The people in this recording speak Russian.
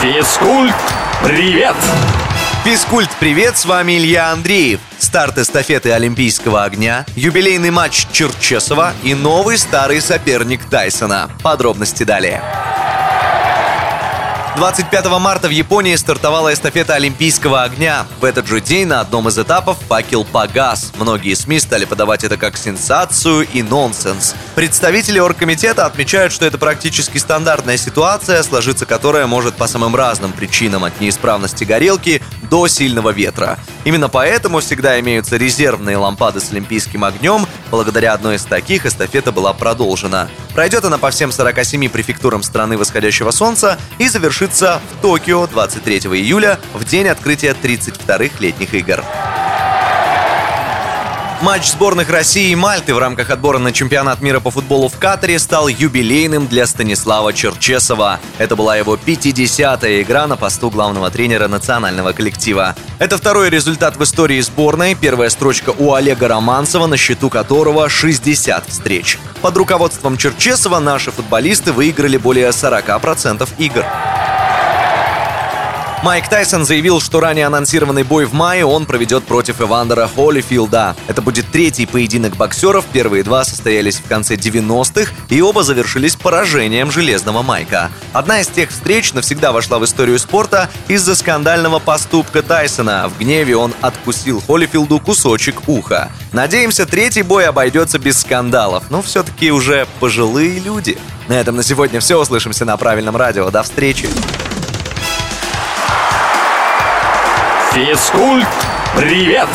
Физкульт, привет! Физкульт, привет, с вами Илья Андреев. Старт эстафеты Олимпийского огня, юбилейный матч Черчесова и новый старый соперник Тайсона. Подробности далее. 25 марта в Японии стартовала эстафета Олимпийского огня. В этот же день на одном из этапов факел погас. Многие СМИ стали подавать это как сенсацию и нонсенс. Представители оргкомитета отмечают, что это практически стандартная ситуация, сложиться которая может по самым разным причинам от неисправности горелки до сильного ветра. Именно поэтому всегда имеются резервные лампады с олимпийским огнем. Благодаря одной из таких эстафета была продолжена. Пройдет она по всем 47 префектурам страны восходящего солнца и завершится в Токио 23 июля в день открытия 32-х летних игр. Матч сборных России и Мальты в рамках отбора на чемпионат мира по футболу в Катаре стал юбилейным для Станислава Черчесова. Это была его 50-я игра на посту главного тренера национального коллектива. Это второй результат в истории сборной, первая строчка у Олега Романцева, на счету которого 60 встреч. Под руководством Черчесова наши футболисты выиграли более 40% игр. Майк Тайсон заявил, что ранее анонсированный бой в мае он проведет против Эвандера Холлифилда. Это будет третий поединок боксеров, первые два состоялись в конце 90-х, и оба завершились поражением Железного Майка. Одна из тех встреч навсегда вошла в историю спорта из-за скандального поступка Тайсона. В гневе он откусил Холлифилду кусочек уха. Надеемся, третий бой обойдется без скандалов, но все-таки уже пожилые люди. На этом на сегодня все. Услышимся на правильном радио. До встречи. Физкульт, привет!